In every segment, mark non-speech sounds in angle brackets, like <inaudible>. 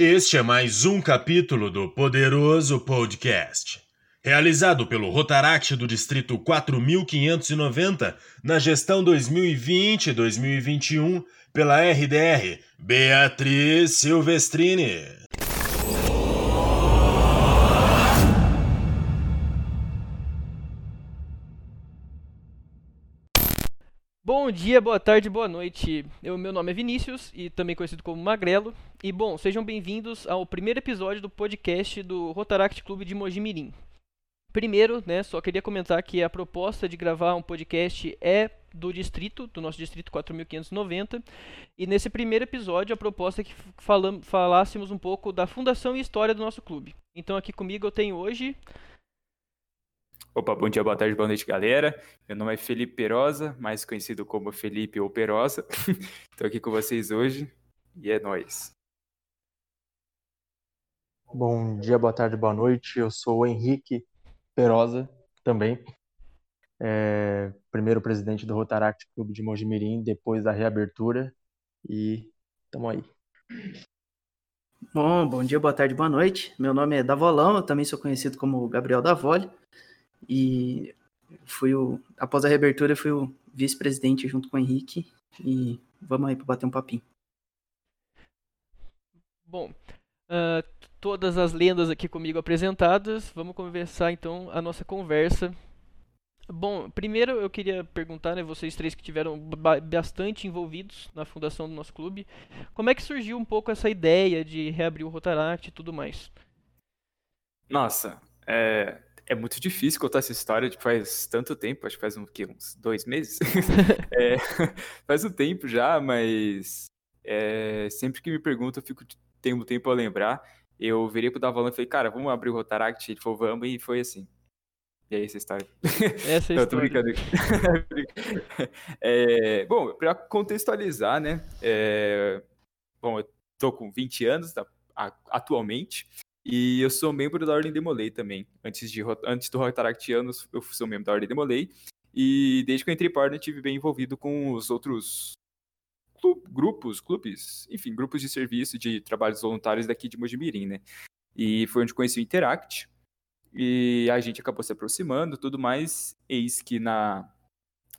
Este é mais um capítulo do Poderoso Podcast, realizado pelo Rotaract do Distrito 4590 na gestão 2020-2021 pela RDR Beatriz Silvestrini. Bom dia, boa tarde, boa noite. Eu, meu nome é Vinícius e também conhecido como Magrelo. E bom, sejam bem-vindos ao primeiro episódio do podcast do Rotaract Clube de Mojimirim. Primeiro, né, só queria comentar que a proposta de gravar um podcast é do distrito, do nosso distrito 4590. E nesse primeiro episódio a proposta é que falam, falássemos um pouco da fundação e história do nosso clube. Então aqui comigo eu tenho hoje Opa, bom dia, boa tarde, boa noite, galera. Meu nome é Felipe Perosa, mais conhecido como Felipe ou Perosa. <laughs> Estou aqui com vocês hoje e é nóis. Bom dia, boa tarde, boa noite. Eu sou o Henrique Perosa, também. É, primeiro presidente do Rotaract Clube de Mojimirim, depois da reabertura. E estamos aí. Bom, bom dia, boa tarde, boa noite. Meu nome é Davolão, eu também sou conhecido como Gabriel Davoli. E fui o, após a reabertura, fui o vice-presidente junto com o Henrique. E vamos aí para bater um papinho. Bom, uh, todas as lendas aqui comigo apresentadas, vamos conversar então a nossa conversa. Bom, primeiro eu queria perguntar, né, vocês três que tiveram bastante envolvidos na fundação do nosso clube, como é que surgiu um pouco essa ideia de reabrir o Rotaract e tudo mais? Nossa, é, é muito difícil contar essa história, tipo, faz tanto tempo, acho que faz um, que, uns dois meses. <laughs> é, <laughs> faz um tempo já, mas é, sempre que me perguntam, eu fico, tenho um tempo a lembrar. Eu virei pro Davalão e falei, cara, vamos abrir o Rotaract? Ele falou, vamos, e foi assim. E aí, essa história. Essa é a <laughs> história. é, bom, para contextualizar, né? É, bom, eu tô com 20 anos tá, atualmente. E eu sou membro da Ordem Demolei também. Antes, de, antes do Rotaractianos, eu sou membro da Ordem Demolei. E desde que eu entrei Ordem, tive bem envolvido com os outros grupos, clubes, enfim, grupos de serviço de trabalhos voluntários daqui de Mojimirim, né? E foi onde conheci o Interact. E a gente acabou se aproximando tudo mais. Eis que na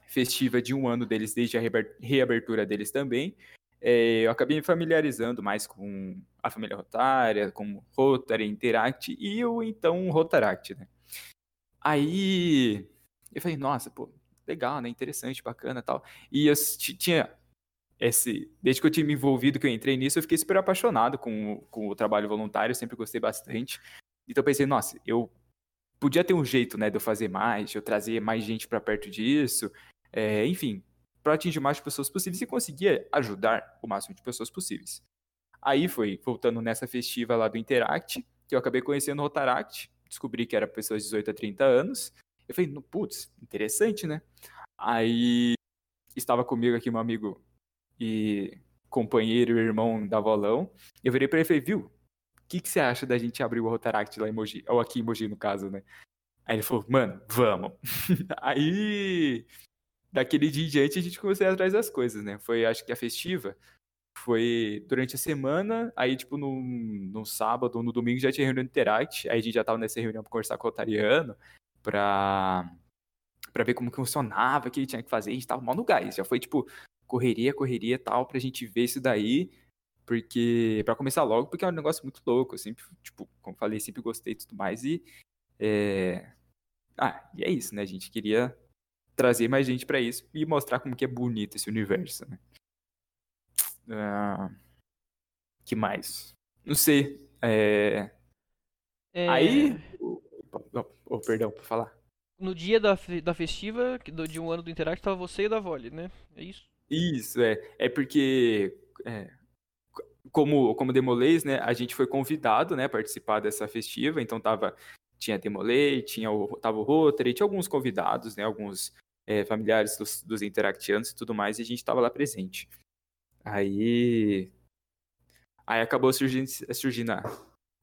festiva de um ano deles, desde a reabertura deles também, é, eu acabei me familiarizando mais com a família Rotária, com Rotary, Interact e o então Rotaract, né? Aí eu falei, nossa, pô, legal, né? Interessante, bacana tal. E eu tinha esse. Desde que eu tinha me envolvido, que eu entrei nisso, eu fiquei super apaixonado com, com o trabalho voluntário, sempre gostei bastante. Então eu pensei, nossa, eu podia ter um jeito, né, de eu fazer mais, de eu trazer mais gente para perto disso. É, enfim, para atingir o máximo de pessoas possíveis e conseguir ajudar o máximo de pessoas possíveis. Aí foi voltando nessa festiva lá do Interact, que eu acabei conhecendo o Rotaract, descobri que era pessoas de 18 a 30 anos. Eu falei, putz, interessante, né? Aí estava comigo aqui um amigo e companheiro e irmão da Volão. Eu virei para ele e falei, viu? O que, que você acha da gente abrir o Rotaract lá em Mogi? Ou aqui em Mogi, no caso, né? Aí ele falou, mano, vamos. <laughs> Aí daquele dia em diante a gente começou a ir atrás das coisas, né? Foi, acho que a festiva foi durante a semana, aí, tipo, no, no sábado ou no domingo já tinha reunião do Interact, aí a gente já tava nessa reunião pra conversar com o Otariano, pra, pra ver como que funcionava, o que ele tinha que fazer, a gente tava mal no gás, já foi, tipo, correria, correria e tal, pra gente ver isso daí, porque, pra começar logo, porque é um negócio muito louco, eu sempre, tipo, como falei, sempre gostei e tudo mais, e, é... Ah, e é isso, né, a gente queria trazer mais gente para isso e mostrar como que é bonito esse universo, né? Uh, que mais? Não sei. É... É... Aí. Oh, oh, perdão, pra falar. No dia da, da festiva, de um ano do Interact, tava você e da Vole, né? É isso? Isso, é. É porque. É, como, como Demolês, né? A gente foi convidado, né? A participar dessa festiva, então tava. Tinha Demolei, tinha o, tava o Rotary, tinha alguns convidados, né? Alguns é, familiares dos, dos interactianos e tudo mais, e a gente estava lá presente. Aí. Aí acabou surgindo, surgindo a,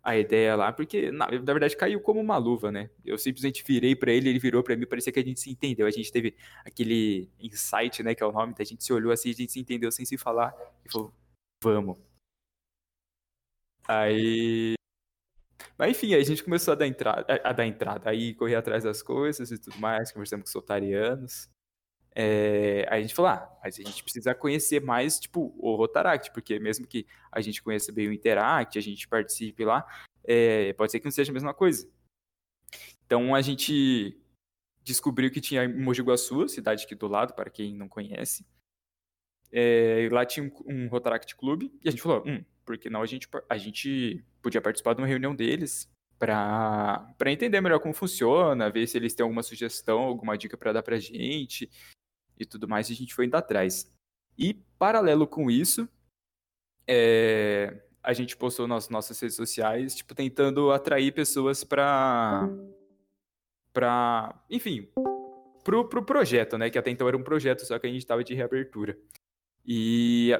a ideia lá, porque na, na, verdade caiu como uma luva, né? Eu simplesmente virei para ele, ele virou para mim, parecia que a gente se entendeu. A gente teve aquele insight, né, que é o nome, a gente se olhou assim, a gente se entendeu sem se falar e falou: "Vamos". Aí. Mas enfim, aí a gente começou a dar entrada, a dar entrada, aí correr atrás das coisas e tudo mais, conversamos com os soltarianos. É, aí a gente falou, ah, mas a gente precisa conhecer mais, tipo, o Rotaract, porque mesmo que a gente conheça bem o Interact, a gente participe lá, é, pode ser que não seja a mesma coisa. Então a gente descobriu que tinha Mogi Guaçu, cidade aqui do lado, para quem não conhece. É, lá tinha um, um Rotaract Club, e a gente falou, hum, porque não a gente, a gente podia participar de uma reunião deles para entender melhor como funciona, ver se eles têm alguma sugestão, alguma dica para dar para gente e tudo mais, e a gente foi indo atrás. E, paralelo com isso, é, a gente postou nas nossas redes sociais, tipo, tentando atrair pessoas para para, enfim, pro, pro projeto, né, que até então era um projeto, só que a gente estava de reabertura. E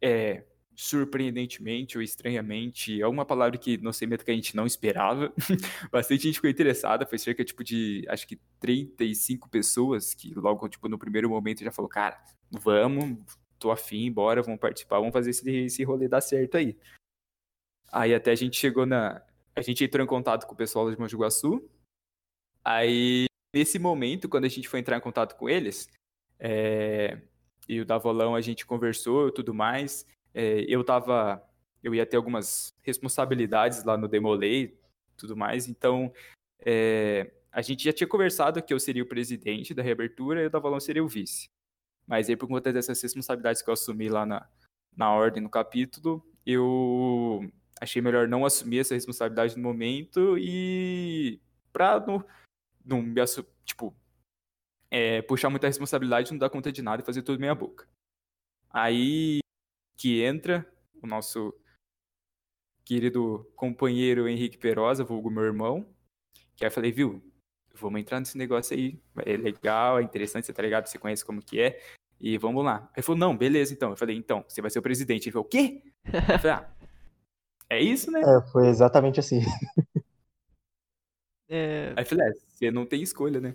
é, surpreendentemente ou estranhamente, é uma palavra que não sei mesmo que a gente não esperava. <laughs> Bastante gente ficou interessada, foi cerca tipo de acho que 35 pessoas que logo tipo no primeiro momento já falou: "Cara, vamos, tô afim, bora, vamos participar, vamos fazer esse, esse rolê dar certo aí". Aí até a gente chegou na a gente entrou em contato com o pessoal de Mogi Guaçu. Aí nesse momento, quando a gente foi entrar em contato com eles, é, e o Davolão a gente conversou e tudo mais, é, eu tava. Eu ia ter algumas responsabilidades lá no Demolay tudo mais, então é, a gente já tinha conversado que eu seria o presidente da reabertura e o Davalão seria o vice. Mas aí, por conta dessas responsabilidades que eu assumi lá na, na ordem, no capítulo, eu achei melhor não assumir essa responsabilidade no momento e pra não, não me tipo, é, puxar muita responsabilidade, não dar conta de nada e fazer tudo meia boca. Aí que entra, o nosso querido companheiro Henrique Perosa, vulgo meu irmão, que aí eu falei, viu, vamos entrar nesse negócio aí, é legal, é interessante, você tá ligado, você conhece como que é, e vamos lá. Ele falou, não, beleza então. Eu falei, então, você vai ser o presidente. Ele falou, o quê? Eu falei, ah, é isso, né? É, foi exatamente assim. É... Aí eu falei, é, você não tem escolha, né?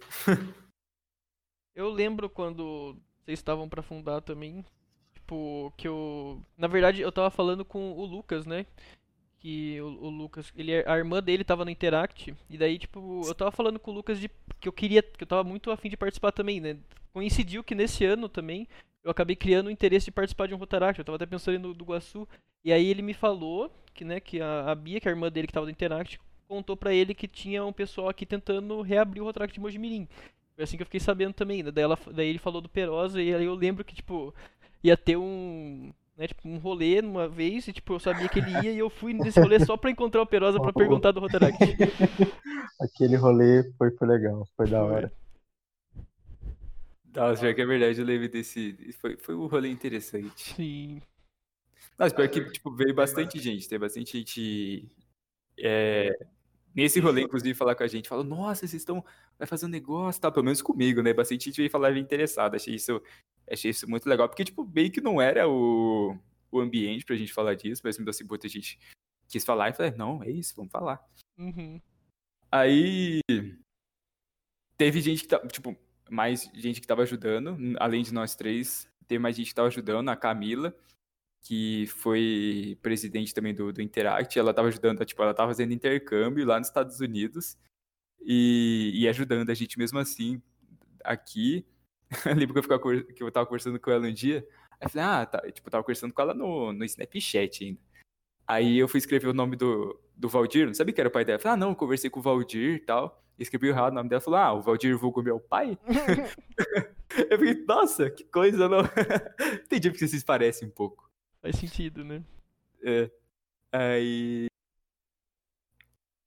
eu lembro quando vocês estavam para fundar também, tipo, que eu. Na verdade, eu tava falando com o Lucas, né? Que o, o, Lucas, ele, a irmã dele tava no Interact, e daí, tipo, eu tava falando com o Lucas de que eu queria, que eu tava muito afim de participar também, né? Coincidiu que nesse ano também eu acabei criando o interesse de participar de um Rotaract, eu tava até pensando no do Guaçu, e aí ele me falou que, né, que a, a Bia, que é a irmã dele que tava no Interact, contou pra ele que tinha um pessoal aqui tentando reabrir o Rotaract de Mojimirim. Foi assim que eu fiquei sabendo também, né? Daí, ela, daí ele falou do Perosa, e aí eu lembro que, tipo, ia ter um, né, tipo, um rolê numa vez e tipo, eu sabia que ele ia e eu fui nesse rolê só pra encontrar o Perosa pra perguntar do Rotaract. <laughs> Aquele rolê foi, foi legal, foi da hora. Nossa, pior que é verdade, eu lembro desse. Foi, foi um rolê interessante. Sim. Nossa, pior que tipo, veio bastante gente, tem bastante gente. É, nesse rolê, inclusive, falar com a gente, falou, nossa, vocês estão. Vai fazer um negócio, tá? Pelo menos comigo, né? Bastante gente veio falar interessado. Achei isso Achei isso muito legal, porque, tipo, meio que não era o, o ambiente pra gente falar disso, mas mesmo assim, muita gente quis falar e falei, não, é isso, vamos falar. Uhum. Aí teve gente que tipo, mais gente que tava ajudando, além de nós três, teve mais gente que tava ajudando, a Camila, que foi presidente também do, do Interact, ela tava ajudando, tipo, ela tava fazendo intercâmbio lá nos Estados Unidos e, e ajudando a gente mesmo assim aqui. <laughs> eu lembro que eu, ficava, que eu tava conversando com ela um dia. Aí eu falei, ah, tá. Tipo, eu tava conversando com ela no, no Snapchat ainda. Aí eu fui escrever o nome do, do Valdir, não sabia que era o pai dela. Eu falei, ah, não, conversei com o Valdir e tal. Escrevi errado o nome dela, falou, ah, o Valdir vulgo meu pai? <laughs> <laughs> eu fiquei, nossa, que coisa, não. Entendi porque vocês parecem um pouco. Faz sentido, né? É. Aí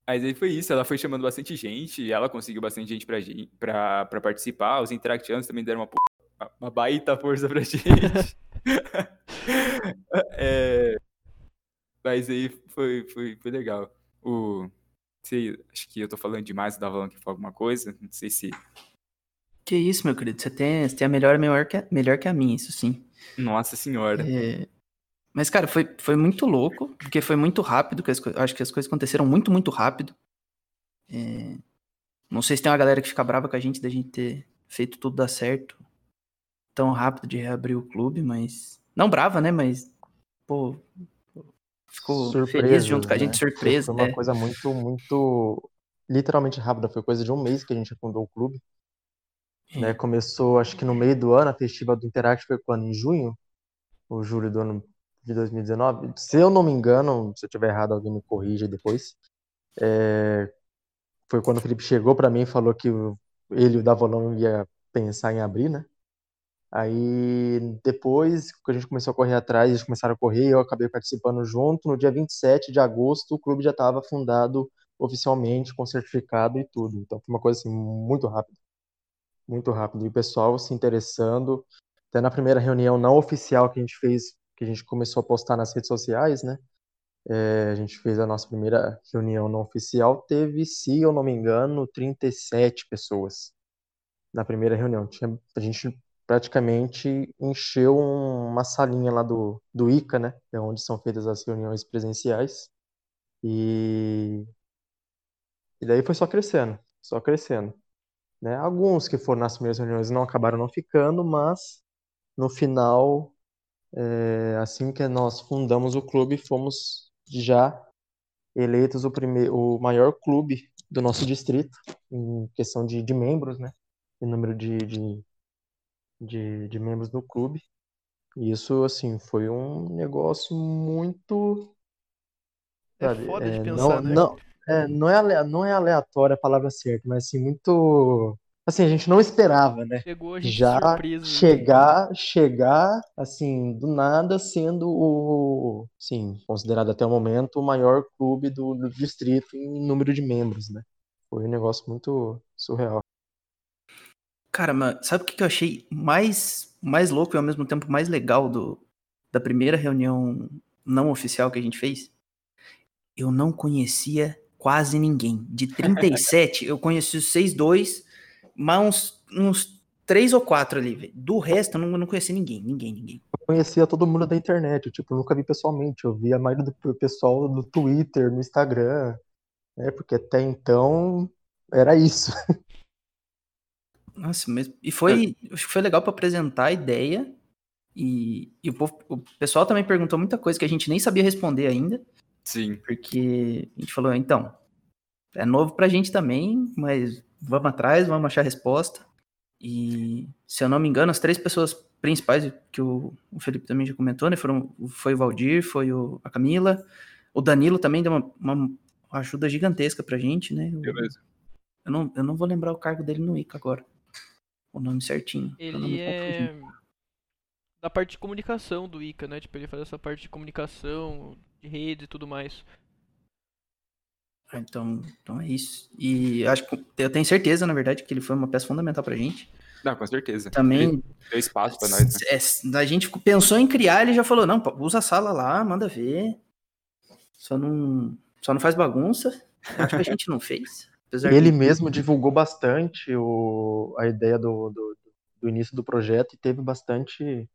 mas aí foi isso, ela foi chamando bastante gente, ela conseguiu bastante gente pra, pra, pra participar, os interactianos também deram uma, uma baita força pra <laughs> gente. é, mas aí foi, foi, foi legal. O, sei, acho que eu tô falando demais, o Davalão que falou alguma coisa, não sei se... Que isso, meu querido, você tem, você tem a melhor, melhor, que, melhor que a minha, isso sim. Nossa senhora. É, mas, cara, foi, foi muito louco, porque foi muito rápido, que as, acho que as coisas aconteceram muito, muito rápido. É, não sei se tem uma galera que fica brava com a gente da gente ter feito tudo dar certo tão rápido de reabrir o clube, mas. Não brava, né? Mas, pô, ficou surpreso, feliz junto com a né? gente, surpresa. Foi uma é. coisa muito, muito literalmente rápida. Foi coisa de um mês que a gente fundou o clube. Né? É. Começou, acho que no meio do ano, a festiva do Interact foi quando? Em junho? Ou julho do ano de 2019? Se eu não me engano, se eu tiver errado, alguém me corrija depois. É, Foi quando o Felipe chegou para mim e falou que ele e o Davolão ia pensar em abrir, né? Aí depois que a gente começou a correr atrás, eles começaram a correr, eu acabei participando junto. No dia 27 de agosto, o clube já estava fundado oficialmente, com certificado e tudo. Então foi uma coisa assim muito rápida. Muito rápido. E o pessoal se interessando. Até na primeira reunião não oficial que a gente fez, que a gente começou a postar nas redes sociais, né? É, a gente fez a nossa primeira reunião não oficial, teve, se eu não me engano, 37 pessoas na primeira reunião. Tinha, a gente praticamente encheu um- uma salinha lá do, do ICA, né? É onde são feitas as reuniões presenciais. E, e daí foi só crescendo, só crescendo. Né? Alguns que foram nas primeiras reuniões não acabaram não ficando, mas no final, é, assim que nós fundamos o clube, fomos já eleitos o, primeiro, o maior clube do nosso distrito, em questão de, de membros, né? Em número de, de, de, de membros no clube. E isso, assim, foi um negócio muito. É sabe, foda de é, pensar, não, né? não, é, não é, não é aleatória a palavra certa, mas assim, muito. Assim, a gente não esperava, né? Pegou a gente já surpresa. chegar, chegar, assim, do nada, sendo o, sim, considerado até o momento o maior clube do, do distrito em número de membros, né? Foi um negócio muito surreal. Cara, mas sabe o que que eu achei mais, mais louco e ao mesmo tempo mais legal do, da primeira reunião não oficial que a gente fez? Eu não conhecia quase ninguém. De 37, eu conheci os 6-2, mas uns, uns 3 ou 4 ali, velho. Do resto, eu não, não conheci ninguém, ninguém, ninguém. Eu conhecia todo mundo da internet, eu, tipo, nunca vi pessoalmente, eu vi a maioria do pessoal no Twitter, no Instagram, né? Porque até então era isso. <laughs> Nossa, mas, e foi, acho que foi legal pra apresentar a ideia. E, e o, povo- o pessoal também perguntou muita coisa que a gente nem sabia responder ainda. Sim. Porque a gente falou, então, é novo pra gente também, mas vamos atrás, vamos achar a resposta. E, se eu não me engano, as três pessoas principais que o, o Felipe também já comentou, né, foram, foi o Valdir, foi o, a Camila, o Danilo também deu uma, uma ajuda gigantesca pra gente, né? Eu, Eu não, eu não vou lembrar o cargo dele no ICA agora, o nome certinho. Ele é da parte de comunicação do ICA, né? Tipo, ele faz essa parte de comunicação, de redes e tudo mais. Então, então é isso. E acho que eu tenho certeza, na verdade, que ele foi uma peça fundamental pra gente. Não, com certeza. Também Ele deu espaço pra nós, né? É, a gente pensou em criar, ele já falou, não, usa a sala lá, manda ver. Só não, só não faz bagunça. Acho que a gente não fez. Apesar Ele de- mesmo divulgou bastante o, a ideia do, do, do início do projeto e teve bastante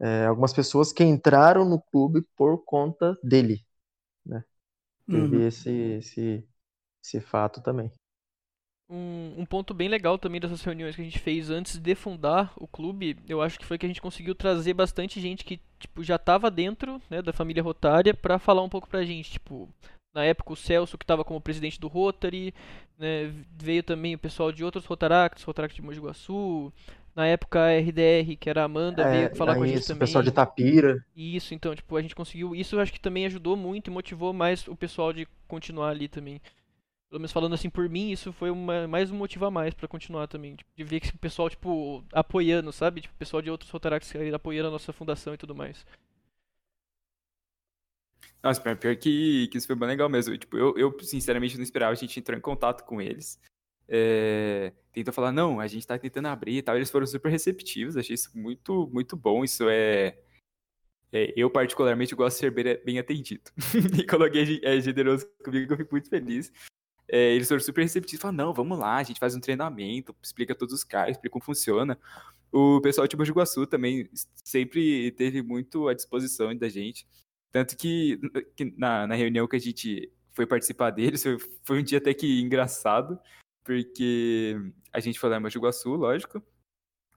é, algumas pessoas que entraram no clube por conta dele. Teve Uhum. esse, esse, esse fato também. Um, um ponto bem legal também dessas reuniões que a gente fez antes de fundar o clube, eu acho que foi que a gente conseguiu trazer bastante gente que tipo, já estava dentro né, da família Rotária para falar um pouco pra gente. Tipo, na época o Celso, que estava como presidente do Rotary, né, veio também o pessoal de outros Rotaracts, Rotaract de Mogi Guaçu. Na época a RDR, que era a Amanda, É, veio falar com a aí gente isso, também. o pessoal de Tapira. Isso, então, tipo, a gente conseguiu. Isso eu acho que também ajudou muito e motivou mais o pessoal de continuar ali também. Pelo menos falando assim por mim, isso foi uma, mais um motivo a mais pra continuar também. Tipo, de ver que o pessoal, tipo, apoiando, sabe? Tipo, o pessoal de outros Rotaracts apoiando a nossa fundação e tudo mais. Nossa, pior pior que, que isso foi bem legal mesmo. Tipo, eu, eu, sinceramente, não esperava. A gente entrou em contato com eles. É, tentou falar, não, a gente tá tentando abrir e tal. Eles foram super receptivos. Achei isso muito, muito bom. Isso é. é, eu, particularmente, gosto de ser bem, atendido. <laughs> e quando alguém é generoso comigo, eu fico muito feliz. É, eles foram super receptivos. Falaram, não, vamos lá, a gente faz um treinamento, explica todos os caras, explica como funciona. O pessoal de Mogi Guaçu também sempre teve muito à disposição da gente. Tanto que, que na, na reunião que a gente foi participar deles, foi, foi um dia até que engraçado, porque a gente foi lá em Mogi lógico,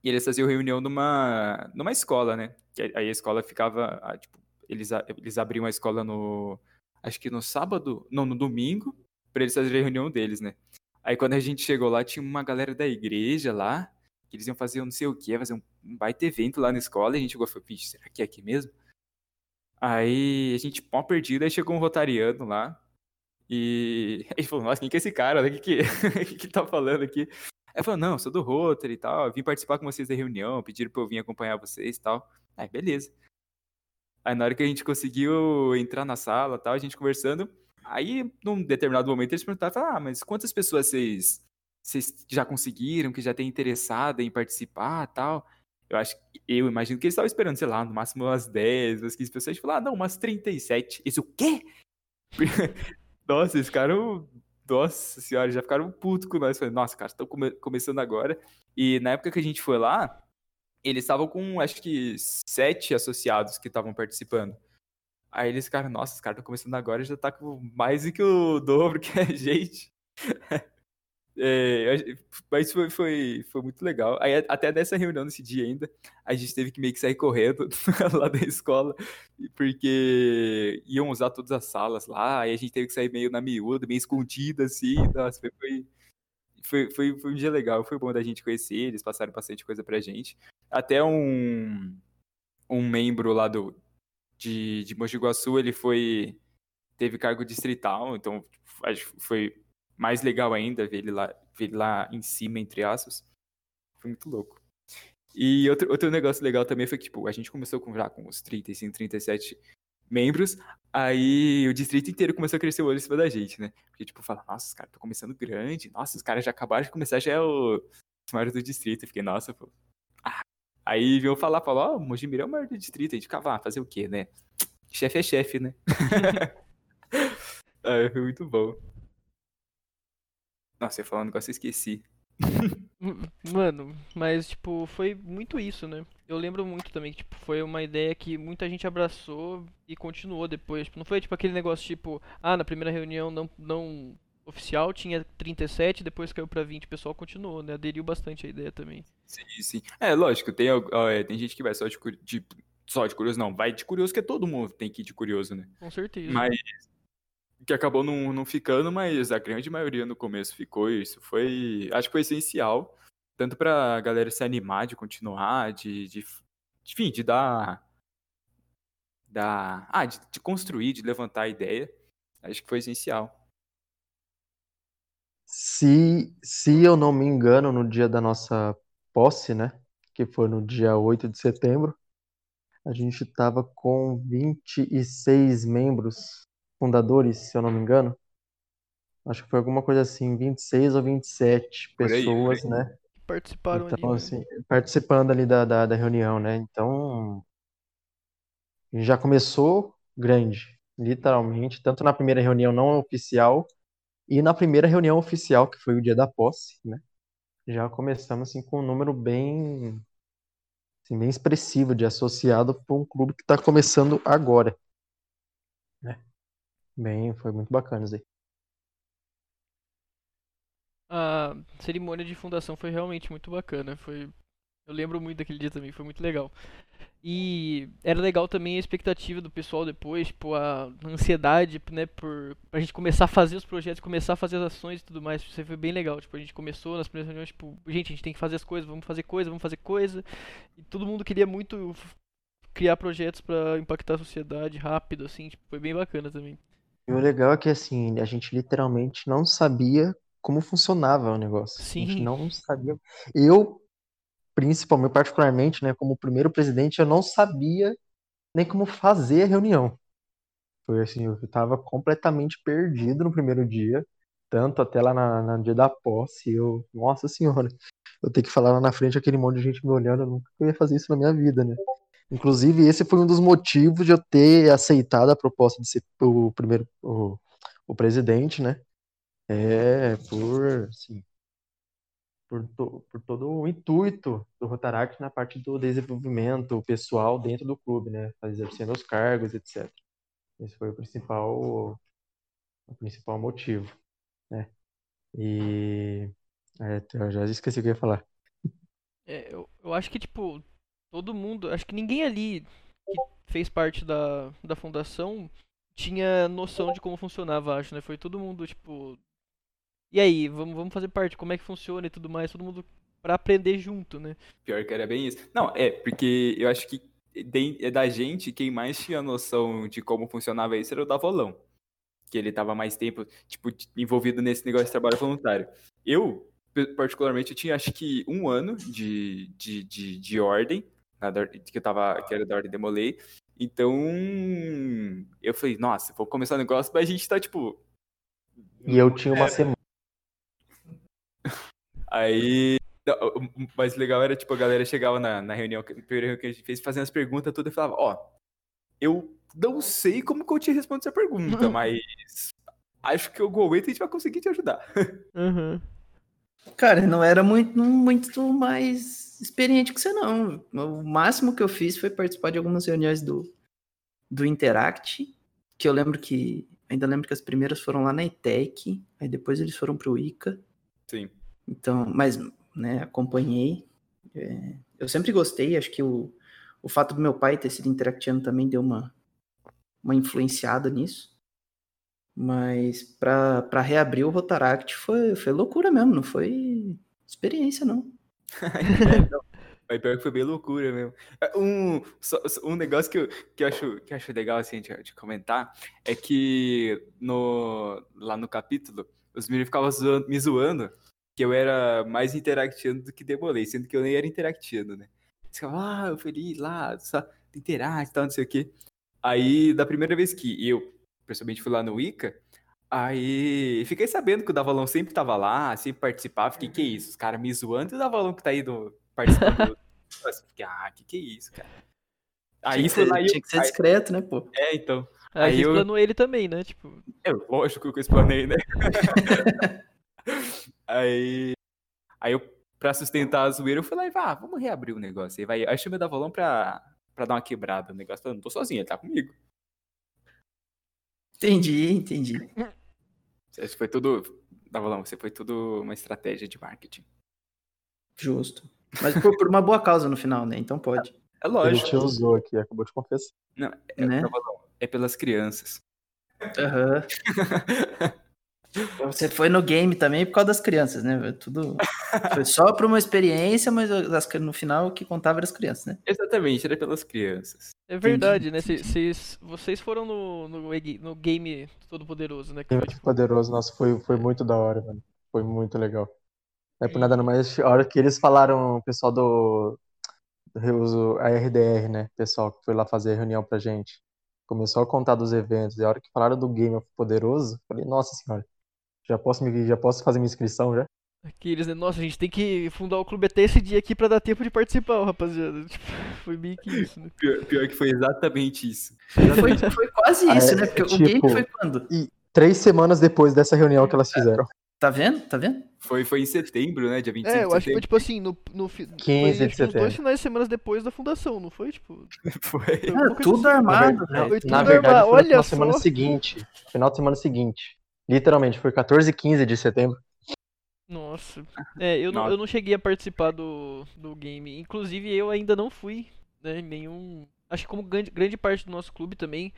e eles faziam reunião numa, numa escola, né? Aí a escola ficava, tipo, eles, eles abriam a escola no. Acho que no sábado. Não, no domingo, para eles fazerem a reunião deles, né? Aí quando a gente chegou lá, tinha uma galera da igreja lá, que eles iam fazer um não sei o que, fazer um, baita evento lá na escola, e a gente chegou e falou, será que é aqui mesmo? Aí a gente, pó perdido, aí chegou um rotariano lá, e <laughs> ele falou, nossa, quem que é esse cara? O que que, <laughs> que, que tá falando aqui? Aí falou, não, sou do Rotary e tal, vim participar com vocês da reunião, pediram pra eu vir acompanhar vocês e tal. Aí, beleza. Aí na hora que a gente conseguiu entrar na sala tal, a gente conversando, aí num determinado momento eles perguntaram, ah, mas quantas pessoas vocês, vocês já conseguiram, que já têm interessado em participar tal? Eu acho eu imagino que eles estavam esperando, sei lá, no máximo umas 10, umas 15 pessoas. Gente falou, ah, não, umas 37. Isso o quê? Nossa, eles ficaram. Nossa senhora, já ficaram putos com nós. Falei, nossa, cara, estão come começando agora. E na época que a gente foi lá, eles estavam com, acho que, sete associados que estavam participando. Aí eles ficaram, nossa, os caras estão começando agora já tá com mais do que o dobro que a <laughs> gente. É, mas foi, foi, foi muito legal. Aí, até nessa reunião, nesse dia ainda, a gente teve que meio que sair correndo <laughs> lá da escola, porque iam usar todas as salas lá, aí a gente teve que sair meio na miúda, meio escondido, assim. Nossa, foi, foi, foi, foi um dia legal, foi bom da gente conhecer, eles passaram bastante coisa pra gente. Até um, um membro lá do, de, de Mogi ele foi. teve cargo distrital, então foi mais legal ainda ver ele lá, ver ele lá em cima, entre aspas. Foi muito louco. E outro, outro negócio legal também foi que, tipo, a gente começou com, já com uns 35, 37 membros, aí o distrito inteiro começou a crescer o olho em cima da gente, né? Porque, tipo, fala, nossa, os caras estão começando grande, nossa, os caras já acabaram de começar, já é o maior do distrito. Eu fiquei, nossa, pô. Ah. Aí viu falar, falou, ó, oh, Mojimirim é o maior do distrito, a gente ficava, ah, fazer o quê, né? Chefe é chefe, né? <laughs> ah, foi muito bom. Nossa, eu ia falar um negócio e esqueci. <laughs> Mano, mas tipo, foi muito isso, né? Eu lembro muito também que tipo, foi uma ideia que muita gente abraçou e continuou depois. Tipo, não foi tipo aquele negócio tipo, ah, na primeira reunião não, não oficial tinha 37, depois caiu pra 20, o pessoal continuou, né? Aderiu bastante a ideia também. Sim, sim. É, lógico, tem, é, tem gente que vai só de, de, só de curioso, não, vai de curioso que é todo mundo tem que ir de curioso, né? Com certeza. Mas que acabou não, não ficando, mas a grande maioria no começo ficou. Isso foi, acho que foi essencial, tanto para a galera se animar de continuar, de, de enfim, de dar, dar ah, de, de construir, de levantar a ideia. Acho que foi essencial. Se, se eu não me engano, no dia da nossa posse, né, que foi no dia 8 de setembro, a gente estava com 26 membros fundadores, se eu não me engano. Acho que foi alguma coisa assim, 26 ou 27 pessoas, aí, né? Participaram então, ali. Assim, participando ali da, da, da reunião, né? Então, já começou grande, literalmente, tanto na primeira reunião não oficial e na primeira reunião oficial, que foi o dia da posse, né? Já começamos assim com um número bem, assim, bem expressivo de associado para um clube que está começando agora. Bem, foi muito bacana isso aí. A cerimônia de fundação foi realmente muito bacana. Foi, eu lembro muito daquele dia também, foi muito legal. E era legal também a expectativa do pessoal depois, tipo, a ansiedade, né, por a gente começar a fazer os projetos, começar a fazer as ações e tudo mais. Isso foi bem legal. Tipo, a gente começou nas primeiras reuniões, tipo, gente, a gente tem que fazer as coisas, vamos fazer coisa, vamos fazer coisa. E todo mundo queria muito criar projetos para impactar a sociedade rápido, assim, tipo, foi bem bacana também. E o legal é que, assim, a gente literalmente não sabia como funcionava o negócio. A gente Sim. não sabia. Eu, principalmente, particularmente, né, como primeiro presidente, eu não sabia nem como fazer a reunião. Foi assim, eu estava completamente perdido no primeiro dia, tanto até lá na, no dia da posse. Eu, nossa senhora, eu tenho que falar lá na frente aquele monte de gente me olhando, eu nunca ia fazer isso na minha vida, né? Inclusive, esse foi um dos motivos de eu ter aceitado a proposta de ser o primeiro o, o presidente, né? É por, assim, por, to, por todo o intuito do Rotaract na parte do desenvolvimento pessoal dentro do clube, né? Exercendo os cargos, etc. Esse foi o principal, o principal motivo, né? E é, eu já esqueci o que eu ia falar. É, eu, eu acho que, tipo, todo mundo, acho que ninguém ali que fez parte da, da fundação tinha noção de como funcionava, acho, né? Foi todo mundo, tipo. E aí, vamos, vamos fazer parte, como é que funciona e tudo mais, todo mundo pra aprender junto, né? Pior que era bem isso. Não, é, porque eu acho que é da gente, quem mais tinha noção de como funcionava isso era o Davolão. Que ele tava mais tempo, tipo, envolvido nesse negócio de trabalho voluntário. Eu, particularmente, eu tinha acho que um ano de, de, de, de ordem, que eu tava, que era da ordem Demolei. Então, eu falei, nossa, vou começar o negócio, mas a gente tá, tipo, E eu tinha uma semana. <laughs> Aí. não, o mais legal era, tipo, a galera chegava na, na reunião, na primeira reunião que a gente fez, fazendo as perguntas todas e falava, ó, eu não sei como que eu te respondo essa pergunta, <laughs> mas acho que algum momento a gente vai conseguir te ajudar. Aham. <laughs> Cara, não era muito, muito mais experiente que você, não. O máximo que eu fiz foi participar de algumas reuniões do, do Interact, que eu lembro que. Ainda lembro que as primeiras foram lá na ETEC, aí depois eles foram pro ICA. Sim. Então, mas, né, acompanhei. É, eu sempre gostei, acho que o, o fato do meu pai ter sido interactiano também deu uma, uma influenciada nisso. Mas pra reabrir o Rotaract foi, foi loucura mesmo, não foi experiência, não. É, <laughs> Mas pior que foi bem loucura mesmo. Um, só- um negócio que eu, que eu acho, que acho legal assim, de, de comentar é que no, lá no capítulo, os meninos ficavam zoando- me zoando que eu era mais interactiano do que demolei, sendo que eu nem era interactiano, né? Eles ficavam, ah, eu feliz lá, só interage e tal, não sei o quê. Aí, da primeira vez que eu, pessoalmente, fui lá no Ica, aí fiquei sabendo que o Davalão sempre tava lá, sempre participava. Fiquei, que isso? Os caras me zoando e o Davalão que tá aí do, participando. <laughs> Fiquei, ah, que que é isso, cara? Aí tinha, que ser, lá e eu- tinha que ser aí- discreto, né, pô? É, então. Aí, Aí você eu- explanou ele também, né? Tipo, É, lógico que eu explanei, né? <laughs> aí, aí eu, pra sustentar a zoeira, eu fui lá e ah, vamos reabrir o negócio. Aí, vai, aí eu chamei o Davalão pra, pra dar uma quebrada no negócio. Falando, não tô sozinho, ele tá comigo. Entendi, entendi. Que foi tudo. Davalão, você foi tudo uma estratégia de marketing. Justo. Mas por, por uma boa causa no final, né? Então pode. É Ele lógico. te usou aqui, acabou de confessar. É, né? Davalão, é pelas crianças. Aham. <laughs> Você foi no game também por causa das crianças, né? Tudo. <laughs> Foi só por uma experiência, mas as- no final o que contava era as crianças, né? Exatamente, era pelas crianças. é verdade, né? Cês- cês- vocês foram no, no, no game Todo Poderoso, né? Que foi, Muito tipo, poderoso, nossa, foi, foi muito da hora, mano. Foi muito legal. É por nada mas a hora que eles falaram, o pessoal do, do reuso, a RDR, né? O pessoal que foi lá fazer a reunião pra gente, começou a contar dos eventos, e a hora que falaram do Game of Poderoso, eu falei, nossa senhora, já posso, me, já posso fazer minha inscrição já? aqueles, né? Nossa, a gente tem que fundar o clube até esse dia aqui pra dar tempo de participar, rapaziada. <laughs> Tipo, foi meio que isso, né? Pior, pior que foi exatamente isso. Foi, foi quase Ah, isso, é, né? Porque o tipo- game foi quando? Três semanas depois dessa reunião que elas fizeram. Tá vendo? Tá vendo? Foi, foi em setembro, né? Dia 25 É, eu acho que foi tipo assim, no, no, fi- 15 foi, de setembro. dois finais de semana depois da fundação, não foi? Tipo, <laughs> Foi. coisa tudo assim. armado, na, velho. Foi tudo na verdade, armado, foi olha na semana só. seguinte. Final de semana seguinte. Literalmente, foi 14 e 15 de setembro. Nossa. É, eu não, Nossa. eu não cheguei a participar do, do game. Inclusive, eu ainda não fui, né? Nenhum. Acho que como grande, grande parte do nosso clube também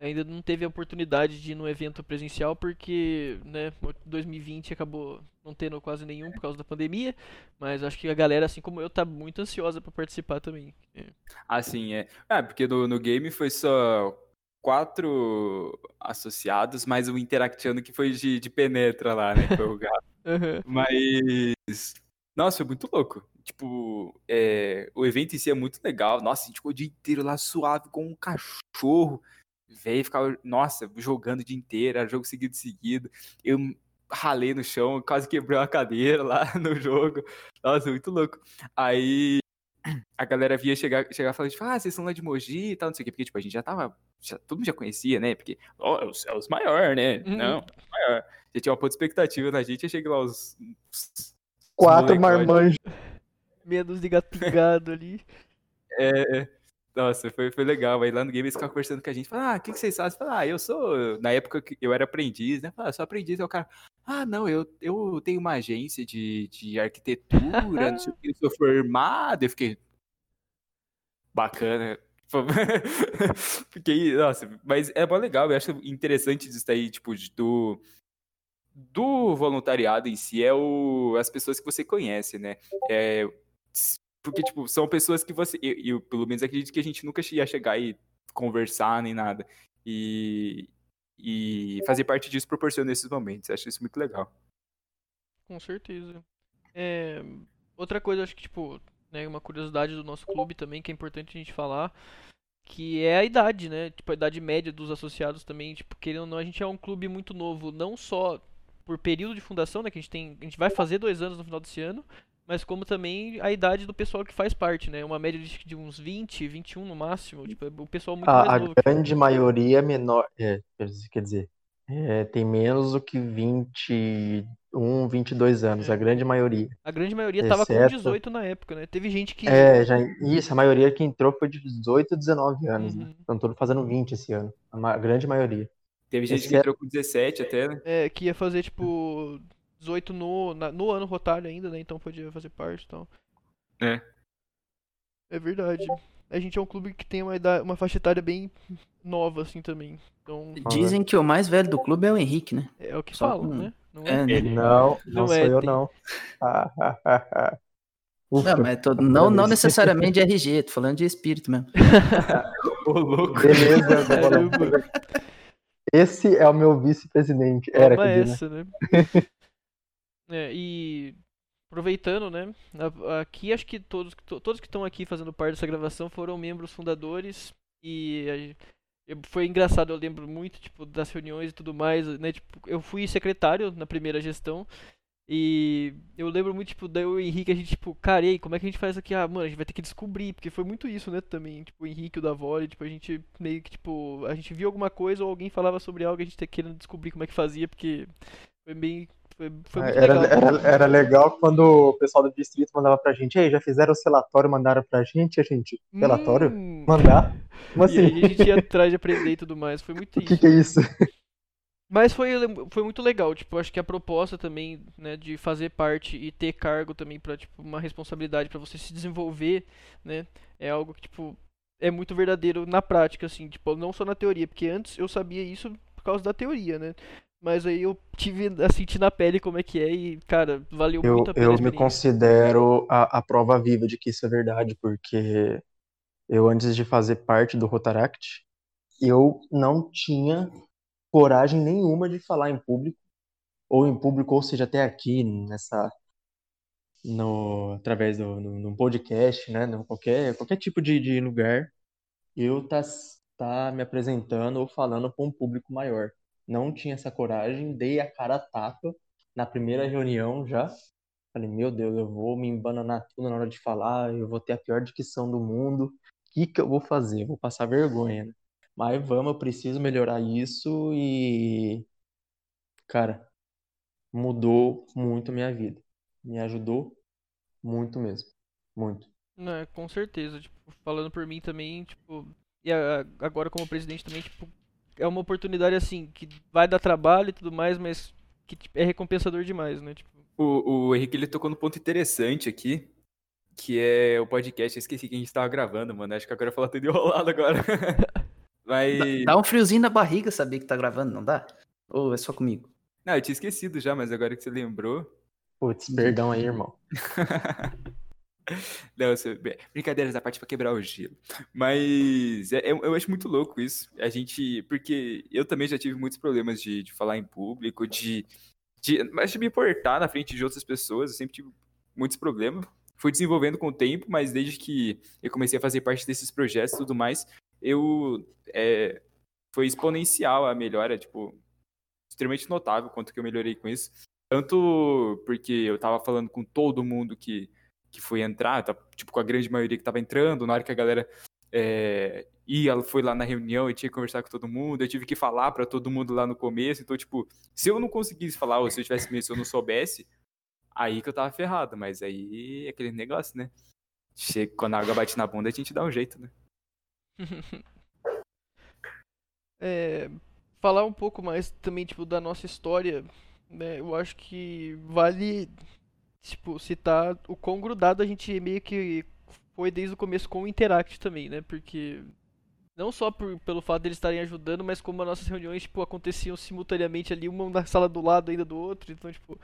ainda não teve a oportunidade de ir no evento presencial porque, né, 2020 acabou não tendo quase nenhum por causa da pandemia, mas acho que a galera, assim como eu, tá muito ansiosa pra participar também. É. Ah, sim, é. Ah, porque no, no game foi só quatro associados, mais um interactiano que foi de, de penetra lá, né? Que foi o <laughs> gato. Aham. Mas. Nossa, foi muito louco. Tipo, é, o evento em si é muito legal. Nossa, a gente ficou o dia inteiro lá suave com um cachorro. Velho, ficava, nossa, jogando o dia inteiro, era jogo seguido seguido. Eu ralei no chão, quase quebrei uma cadeira lá <laughs> no jogo. Nossa, muito louco. Aí a galera via chegar, chegar falando, tipo, ah, vocês são lá de Mogi e tal, não sei o quê, porque, tipo, a gente já tava, já, todo mundo já conhecia, né, porque, ó, é os, é os maior, né, Uhum. não, os maior. Já tinha uma puta expectativa na gente, aí chega lá os... os Quatro marmanjos. Menos de gato pingado ali. É, nossa, foi, foi legal. Aí lá no game eles ficavam conversando com a gente. Falaram, ah, o que, que vocês fazem? Falaram, ah, eu sou. Na época que eu era aprendiz, né? Falaram, ah, sou aprendiz. Aí o cara, ah, não, eu, eu tenho uma agência de, de arquitetura, não sei o <laughs> que, eu sou formado. Eu fiquei. Bacana. <laughs> Fiquei, nossa, mas é bom legal, eu acho interessante isso daí, tipo, do, do voluntariado em si é o, as pessoas que você conhece, né? É, porque, tipo, são pessoas que você, eu, eu pelo menos acredito que a gente nunca ia chegar e conversar nem nada. E, e fazer parte disso proporciona esses momentos. Eu acho isso muito legal. Com certeza. É, outra coisa, acho que, tipo, né, uma curiosidade do nosso clube também, que é importante a gente falar, que é a idade, né? Tipo, a idade média dos associados também, tipo, querendo ou não, a gente é um clube muito novo, não só por período de fundação, né, que a gente tem, a gente vai fazer dois anos no final desse ano, mas como também a idade do pessoal que faz parte, né? Uma média de, de uns 20, 21 no máximo, tipo, o pessoal muito a, mais a novo. grande maioria é menor, é, quer dizer, é, tem menos do que 21, 22 anos, É. a grande maioria. A grande maioria tava com Exceto- 18 na época, né? Teve gente que É, já, isso, a maioria que entrou foi de 18, 19 anos, né? Uhum. Estão todos fazendo 20 esse ano, a grande maioria. Teve gente Esse que é- entrou com 17 até, né? é, que ia fazer tipo 18 no, na- no ano rotário ainda, né? Então podia fazer parte e tal. É. É verdade. A gente é um clube que tem uma, idade, uma faixa etária bem nova, assim, também. Então, Dizem que o mais velho do clube é o Henrique, né? é o que Só falam, com- né? Não É, né? Ele- Não, Não não, sou é, eu tem- não. Ufa, <laughs> <laughs> Não, mas tô- não, não necessariamente de RG, tô falando de espírito mesmo. <laughs> Ô, louco. beleza. Caramba, Esse é o meu vice-presidente. Era, né? essa, né? É, e aproveitando, né? Aqui acho que todos, to- todos que estão aqui fazendo parte dessa gravação foram membros fundadores e foi engraçado, eu lembro muito, tipo, das reuniões e tudo mais, né? Tipo, eu fui secretário na primeira gestão e eu lembro muito, tipo, daí o Henrique, a gente, tipo, cara, e aí, como é que a gente faz aqui? Ah, mano, a gente vai ter que descobrir, porque foi muito isso, né, também, tipo, o Henrique, o Davoli, tipo, a gente meio que, tipo, a gente via alguma coisa ou alguém falava sobre algo, a gente tá querendo descobrir como é que fazia, porque foi bem, foi, foi muito Era, legal. era, era legal quando o pessoal do distrito mandava pra gente, aí, já fizeram o relatório, mandaram pra gente, a gente, relatório? Hum, Mandar? Como E aí assim? a gente ia <laughs> atrás de aprender e tudo mais, foi muito O que isso. que é isso? <laughs> Mas foi, foi muito legal, tipo, acho que a proposta também, né, de fazer parte e ter cargo também pra, tipo, uma responsabilidade pra você se desenvolver, né, é algo que, tipo, é muito verdadeiro na prática, assim, tipo, não só na teoria, porque antes eu sabia isso por causa da teoria, né, mas aí eu tive a sentir na pele como é que é e, cara, valeu Eu, muito a pena eu me considero a, a prova viva de que isso é verdade, porque eu, antes de fazer parte do Rotaract, eu não tinha coragem nenhuma de falar em público, ou em público, ou seja, até aqui, nessa, no, através do, no, num podcast, né, no qualquer, qualquer tipo de, de lugar, eu tá, tá me apresentando ou falando para um público maior. Não tinha essa coragem, dei a cara a tapa na primeira reunião já. Falei, meu Deus, eu vou me embananar tudo na hora de falar, eu vou ter a pior dicção do mundo. O que que eu vou fazer? Vou passar vergonha, né? Mas vamos, eu preciso melhorar isso e, cara, mudou muito a minha vida. Me ajudou muito mesmo. Muito. É, com certeza, tipo, falando por mim também, tipo, e agora como presidente também, tipo, é uma oportunidade assim, que vai dar trabalho e tudo mais, mas que tipo, é recompensador demais, né? Tipo, O, o Henrique ele tocou no ponto interessante aqui, que é o podcast. Eu esqueci que a gente tava gravando, mano. Acho que agora eu ia falar tudo enrolado agora. <laughs> Mas. Dá um friozinho na barriga saber que tá gravando, não dá? Ou é só comigo? Não, eu tinha esquecido já, mas agora que você lembrou. Putz, perdão aí, irmão. <laughs> <laughs> Não, bem, brincadeiras à parte pra quebrar o gelo. Mas é- eu, eu acho muito louco isso. A gente. Porque eu também já tive muitos problemas de, de falar em público, de, de. Mas de me portar na frente de outras pessoas. Eu sempre tive muitos problemas. Fui desenvolvendo com o tempo, mas desde que eu comecei a fazer parte desses projetos e tudo mais, eu. é, foi exponencial a melhora, tipo, extremamente notável quanto que eu melhorei com isso. Tanto porque eu tava falando com todo mundo que, que foi entrar, tá, tipo, com a grande maioria que tava entrando, na hora que a galera é, ia, foi lá na reunião e tinha que conversar com todo mundo, eu tive que falar pra todo mundo lá no começo, então, tipo, se eu não conseguisse falar, ou se eu tivesse medo, se eu não soubesse, aí que eu tava ferrado, mas aí é aquele negócio, né? Chega, quando a água bate na bunda, a gente dá um jeito, né? <laughs> é, falar um pouco mais também, tipo, da nossa história, né? Eu acho que vale, tipo, citar o quão grudado a gente meio que foi desde o começo com o Interact também, né? Porque Não só por, pelo fato deles estarem ajudando, mas como as nossas reuniões, tipo, aconteciam simultaneamente ali, uma na sala do lado ainda do outro. Então, tipo,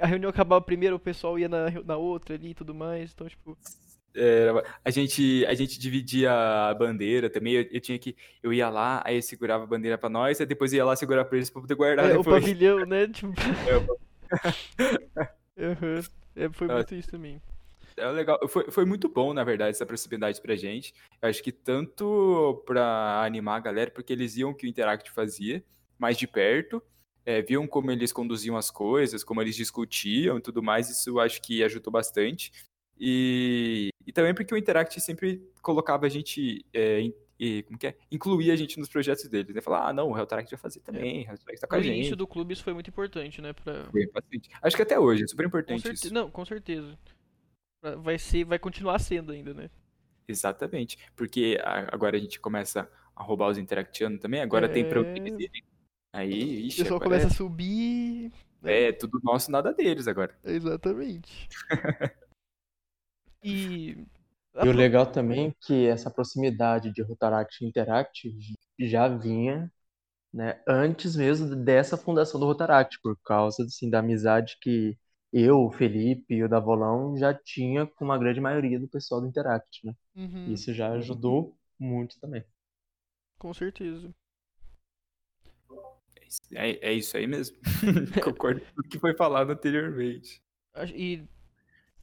a reunião acabava primeiro, o pessoal ia na, na outra ali e tudo mais. Então, tipo. É, a gente a gente dividia a bandeira também. Eu, eu, tinha que eu ia lá, aí eu segurava a bandeira para nós, aí depois ia lá segurar para eles para poder guardar é, depois. <laughs> O pavilhão, né? Tipo... É, uhum. é, foi muito isso também. É legal. Foi, foi muito bom, na verdade, essa proximidade pra gente. Eu acho que tanto pra animar a galera, porque eles iam o que o Interact fazia, mais de perto, é, viam como eles conduziam as coisas, como eles discutiam e tudo mais, isso acho que ajudou bastante. E, e também porque o Interact sempre colocava a gente, é, e, como que é? incluía a gente nos projetos deles, né? Falar, ah, não, o Interact vai fazer também, é. o Interact tá com no a gente. No início do clube isso foi muito importante, né? Pra... Foi bastante. Acho que até hoje é super importante isso. Não, com certeza. Vai ser, vai continuar sendo ainda, né? Exatamente, porque agora a gente começa a roubar os Interactianos também, agora é... tem pra eles Aí, ixi, O pessoal começa é... a subir. Né? É, tudo nosso, nada deles agora. Exatamente. <laughs> e. E o legal também é que essa proximidade de Rotaract e Interact já vinha né, antes mesmo dessa fundação do Rotaract, por causa assim, da amizade que eu, o Felipe e o Davolão já tinha com uma grande maioria do pessoal do Interact, né? Uhum. Isso já ajudou muito também. Com certeza. É, é isso aí mesmo. <laughs> Concordo com o que foi falado anteriormente. E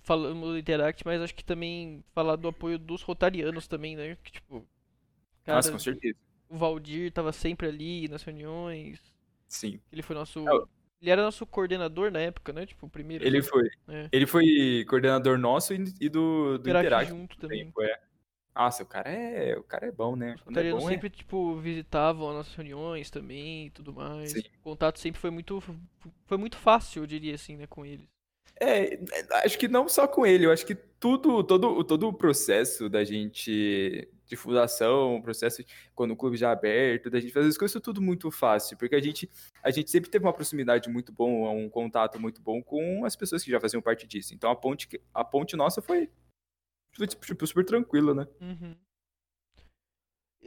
falamos do Interact, mas acho que também falar do apoio dos rotarianos também, né? Que, tipo, cara, Nossa, com certeza. O Valdir tava sempre ali nas reuniões. Sim. Ele foi nosso. É, ele era nosso coordenador na época, né? Tipo, o primeiro. Ele foi. É. Ele foi coordenador nosso e do, do Interact. junto também. Tempo, é. Nossa, o cara é, o cara é bom, né? Os é bom, sempre, é... tipo, visitavam as nossas reuniões também e tudo mais. Sim. O contato sempre foi muito, foi muito fácil, eu diria assim, né, com eles. É, acho que não só com ele, eu acho que tudo, todo, todo o processo da gente de fundação, o processo quando o clube já é aberto, da gente fazer as coisas, tudo muito fácil, porque a gente, a gente sempre teve uma proximidade muito bom, um contato muito bom com as pessoas que já faziam parte disso. Então a ponte, a ponte nossa foi, foi tipo, super tranquila, né? Uhum.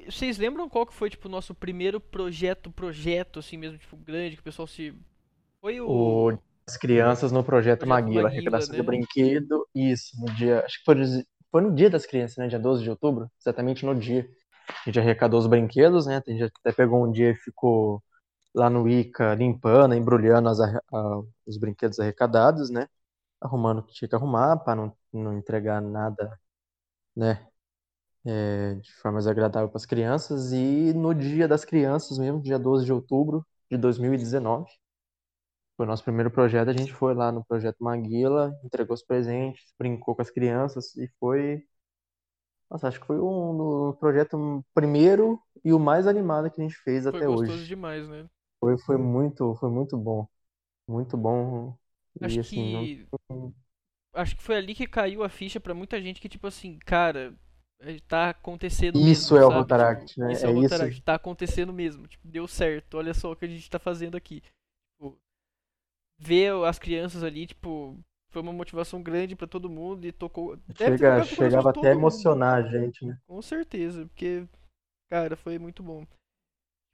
Vocês lembram qual que foi, tipo, o nosso primeiro projeto, projeto, assim mesmo, tipo, grande, que o pessoal se... Foi o... o as crianças no projeto, Maguila, Maguila arrecadação né? de brinquedo, isso, no dia, acho que foi, foi no dia das crianças, né, dia 12 de outubro, exatamente no dia. A gente arrecadou os brinquedos, né, a gente até pegou um dia e ficou lá no ICA limpando, embrulhando as, a, os brinquedos arrecadados, né, arrumando o que tinha que arrumar para não, não entregar nada, né, é, de forma desagradável para as crianças. E no dia das crianças mesmo, dia 12 de outubro de 2019, foi o nosso primeiro projeto, a gente foi lá no projeto Maguila, entregou os presentes, brincou com as crianças e foi. Nossa, acho que foi um, um projeto primeiro e o mais animado que a gente fez foi até hoje. Foi gostoso demais, né? Foi, foi muito, foi muito bom. Muito bom. Acho e, assim, que. Não... Acho que foi ali que caiu a ficha para muita gente que, tipo assim, cara, é, tá acontecendo Isso mesmo, é sabe? o Rotaract, tipo, né? Isso é, é o Rotaract, isso. tá acontecendo mesmo. Tipo, deu certo, olha só o que a gente tá fazendo aqui ver as crianças ali, tipo, foi uma motivação grande para todo mundo e tocou. Chega, chegava até a emocionar a gente, né? Com certeza, porque, cara, foi muito bom.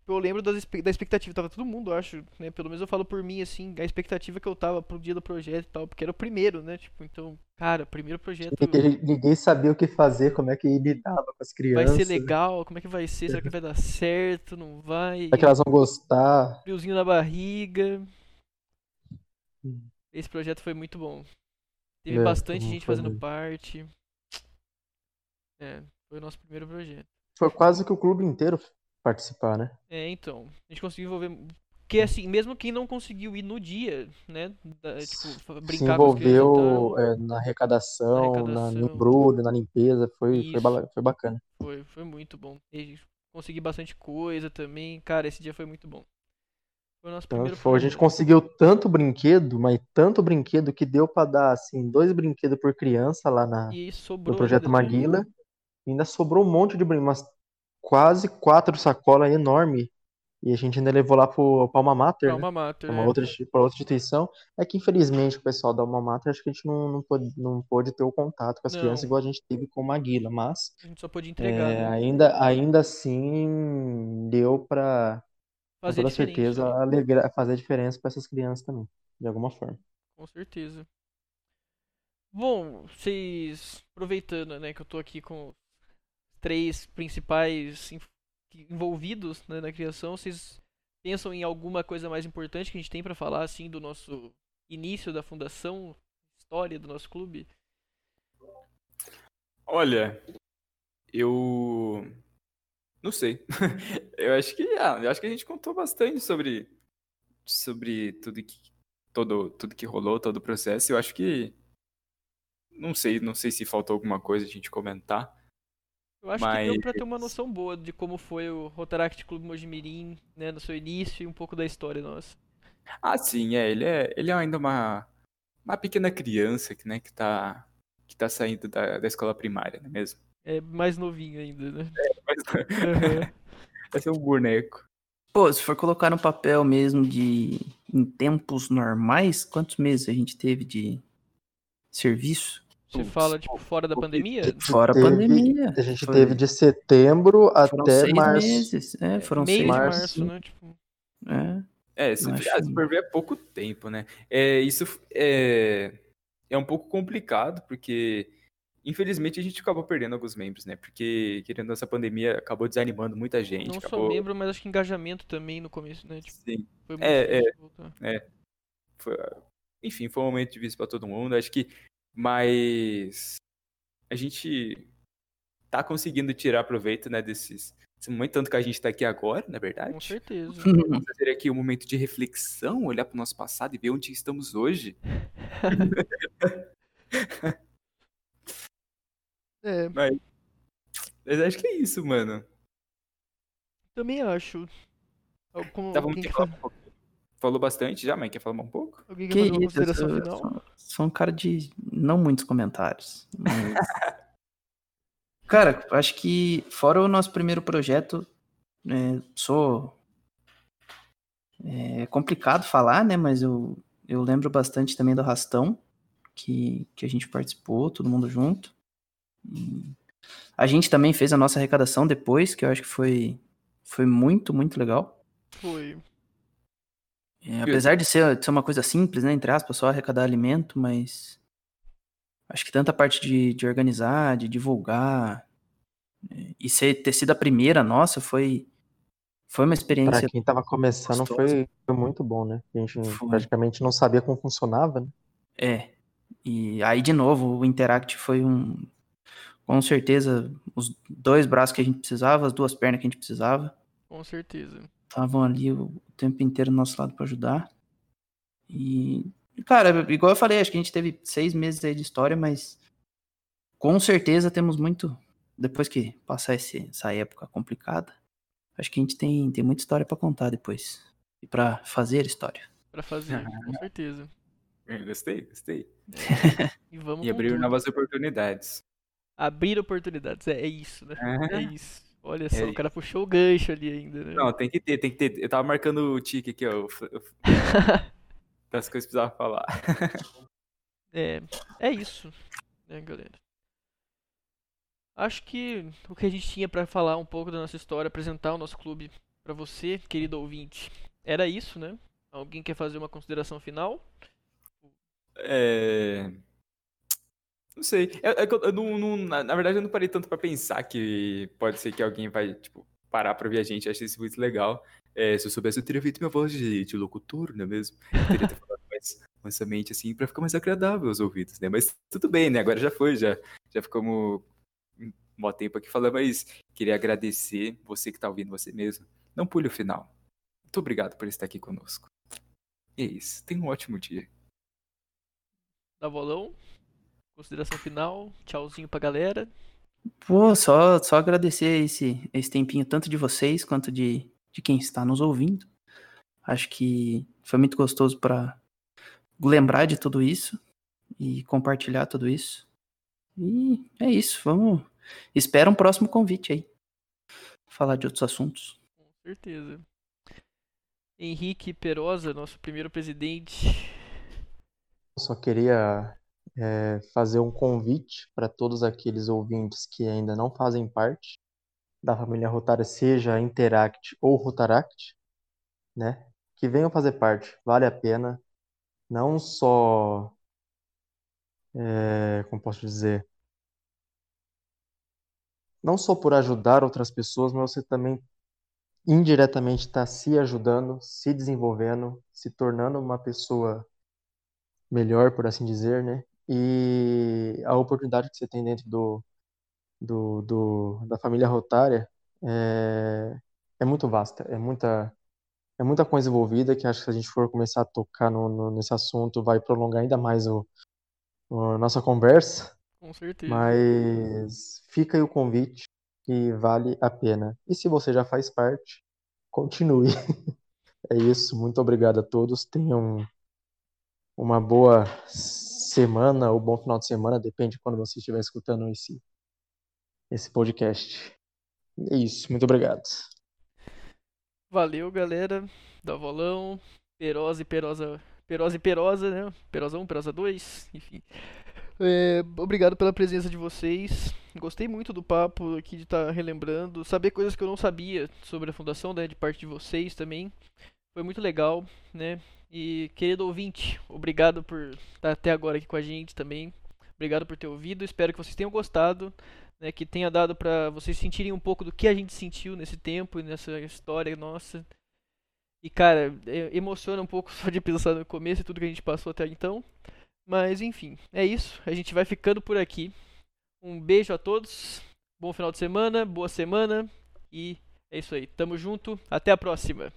Eu lembro das, da expectativa, tava todo mundo, acho, né? Pelo menos eu falo por mim, assim, a expectativa que eu tava pro dia do projeto e tal, porque era o primeiro, né? Tipo, então, cara, primeiro projeto. Ninguém, ninguém sabia o que fazer, como é que lidava com as crianças. Vai ser legal, como é que vai ser? Será que vai dar certo? Não vai? Será que elas vão gostar? Friozinho na barriga. Esse projeto foi muito bom. Teve é, bastante gente fazendo bem. parte. É, foi o nosso primeiro projeto. Foi quase que o clube inteiro participar, né? É, então. A gente conseguiu envolver. Porque assim, mesmo quem não conseguiu ir no dia, né? Da, tipo, brincar Se envolveu é, na, arrecadação, na arrecadação, no embrulho, na limpeza, foi, foi, foi bacana. Foi, foi muito bom. E consegui bastante coisa também. Cara, esse dia foi muito bom. Foi o nosso primeiro foi, a gente conseguiu tanto brinquedo, mas tanto brinquedo que deu para dar assim dois brinquedos por criança lá na no projeto Maguila. Ainda sobrou um monte de brinquedos, quase quatro sacolas enormes E a gente ainda levou lá pro Palma Mater, né? Alma Mater. Pra uma é. outra, pra outra instituição. É que, infelizmente, o pessoal da Alma Mater, acho que a gente não, não, pôde, não pôde ter o contato com as Não. crianças igual a gente teve com o Maguila, mas A gente só pôde entregar, é, né? ainda, ainda assim deu pra, com Fazer toda certeza, né? alegrar, fazer a diferença para essas crianças também, de alguma forma. Com certeza. Bom, vocês. Aproveitando, né, que eu tô aqui com os três principais en- envolvidos né, na criação, vocês pensam em alguma coisa mais importante que a gente tem pra falar, assim, do nosso início da fundação, história do nosso clube? Olha, eu não sei. <laughs> Eu acho que, ah, eu acho que a gente contou bastante sobre sobre tudo que todo tudo que rolou, todo o processo. Eu acho que não sei, não sei se faltou alguma coisa a gente comentar. Eu acho que deu pra ter Mas- uma noção boa de como foi o Rotaract Clube Mojimirim, né, no seu início e um pouco da história nossa. Ah, sim, é, ele é, ele é ainda uma uma pequena criança que, né, que tá que tá saindo da, da escola primária, não é mesmo? É mais novinho ainda, né? Mas Aham. <laughs> vai ser um boneco. Pô, se for colocar no papel mesmo de em tempos normais, quantos meses a gente teve de serviço? Você Putz, fora, tipo, fora da pandemia? Fora a pandemia. A gente Foi- teve de setembro Foram até seis março. meses. É, foram Meio seis de março, março, né? Tipo, É. É, se, Acho- ah, se for ver, é pouco tempo, né? É, isso é, é um pouco complicado, porque infelizmente a gente acabou perdendo alguns membros, né? Porque, querendo essa pandemia, acabou desanimando muita gente. não só acabou... membro, mas acho que engajamento também no começo, né? Tipo, Sim, foi muito É, difícil voltar. foi- enfim, foi um momento difícil pra todo mundo. Acho que, mas a gente tá conseguindo tirar proveito, né, desses, desse momento, tanto que a gente tá aqui agora, na Com verdade. certeza. <laughs> Vamos fazer aqui um momento de reflexão, olhar pro nosso passado e ver onde estamos hoje. <laughs> É, Mas acho que é isso, mano. também acho. Algum, Tá, que falar fa- um pouco. Falou bastante já, mas quer falar um pouco? alguém quer Que fazer uma isso, sou, final? sou- sou um cara de não muitos comentários. mas- <laughs> cara, acho que fora o nosso primeiro projeto, é, sou é complicado falar, né? Mas eu, eu lembro bastante também do Rastão, que, que a gente participou, todo mundo junto. A gente também fez a nossa arrecadação depois, que eu acho que foi, foi muito, muito legal. Foi. É, apesar de ser, de ser uma coisa simples, né, entre aspas, só arrecadar alimento, mas acho que tanta parte de, de organizar, de divulgar, é, e ser, ter sido a primeira nossa foi, foi uma Pra experiência. quem tava começando gostoso. foi, foi muito bom, né? A gente Foi. praticamente não sabia como funcionava, né? É. E aí, de novo, o Interact foi um. Com certeza, os dois braços que a gente precisava, as duas pernas que a gente precisava, Com certeza. estavam ali o tempo inteiro do nosso lado para ajudar. E, cara, igual eu falei, acho que a gente teve seis meses aí de história, mas com certeza temos muito. Depois que passar esse, essa época complicada, acho que a gente tem, tem muita história para contar depois. E para fazer história. Pra fazer, <laughs> com certeza. Eu gostei, gostei. <laughs> E vamos E abrir tudo. novas oportunidades. Abrir oportunidades, é, é isso, né? É. É isso. Olha só, o isso. cara puxou o gancho ali ainda, né? Não, tem que ter, tem que ter. Eu tava marcando o tique aqui, ó. <laughs> Das coisas que precisava falar. <laughs> É, é isso, né, galera? Acho que o que a gente tinha pra falar um pouco da nossa história, apresentar o nosso clube pra você, querido ouvinte, era isso, né? Alguém quer fazer uma consideração final? É. Não sei. É, é eu, eu não- na, na verdade, eu não parei tanto pra pensar que pode ser que alguém vai, tipo, parar pra ouvir a gente. Eu achei isso muito legal. É, se eu soubesse, eu teria feito minha voz de, de locutor, não é mesmo? Eu teria ter <laughs> falado mais mansamente, assim, pra ficar mais agradável aos ouvidos, né? Mas tudo bem, né? Agora já foi, já, já ficamos um mó tempo aqui falando, mas queria agradecer você que tá ouvindo você mesmo. Não pule o final. Muito obrigado por estar aqui conosco. E é isso. Tenha um ótimo dia. Da bolão? Consideração final? Tchauzinho pra galera. Pô, só, só agradecer esse, esse tempinho, tanto de vocês quanto de, de quem está nos ouvindo. Acho que foi muito gostoso para lembrar de tudo isso e compartilhar tudo isso. E é isso, vamos. Espera um próximo convite aí. Falar de outros assuntos. Com certeza. Henrique Perosa, nosso primeiro presidente. Eu só queria é, fazer um convite para todos aqueles ouvintes que ainda não fazem parte da família Rotária, seja Interact ou Rotaract, né? Que venham fazer parte, vale a pena. Não só, é, como posso dizer, não só por ajudar outras pessoas, mas você também indiretamente está se ajudando, se desenvolvendo, se tornando uma pessoa melhor, por assim dizer, né? E a oportunidade que você tem dentro do, do, do da família rotária é, é muito vasta, é muita, é muita coisa envolvida que acho que se a gente for começar a tocar no, no nesse assunto vai prolongar ainda mais o, a nossa conversa. Com certeza. Mas fica aí o convite que vale a pena. E se você já faz parte, continue. <laughs> É isso. Muito obrigado a todos. Tenham uma boa semana ou bom final de semana, depende de quando você estiver escutando esse, esse podcast. É isso. Muito obrigado. Valeu, galera. Da Volão, Perosa e Perosa. Perosa e Perosa, né? Perosa 1, Perosa 2, enfim. É, obrigado pela presença de vocês. Gostei muito do papo aqui de estar tá relembrando, saber coisas que eu não sabia sobre a fundação, né, de parte de vocês também. Foi muito legal, né? E querido ouvinte, obrigado por estar até agora aqui com a gente também. Obrigado por ter ouvido. Espero que vocês tenham gostado, né, que tenha dado para vocês sentirem um pouco do que a gente sentiu nesse tempo e nessa história nossa. E cara, emociona um pouco <laughs> só de pensar no começo e tudo que a gente passou até então. Mas enfim, é isso. A gente vai ficando por aqui. Um beijo a todos. Bom final de semana, boa semana e é isso aí. Tamo junto. Até a próxima.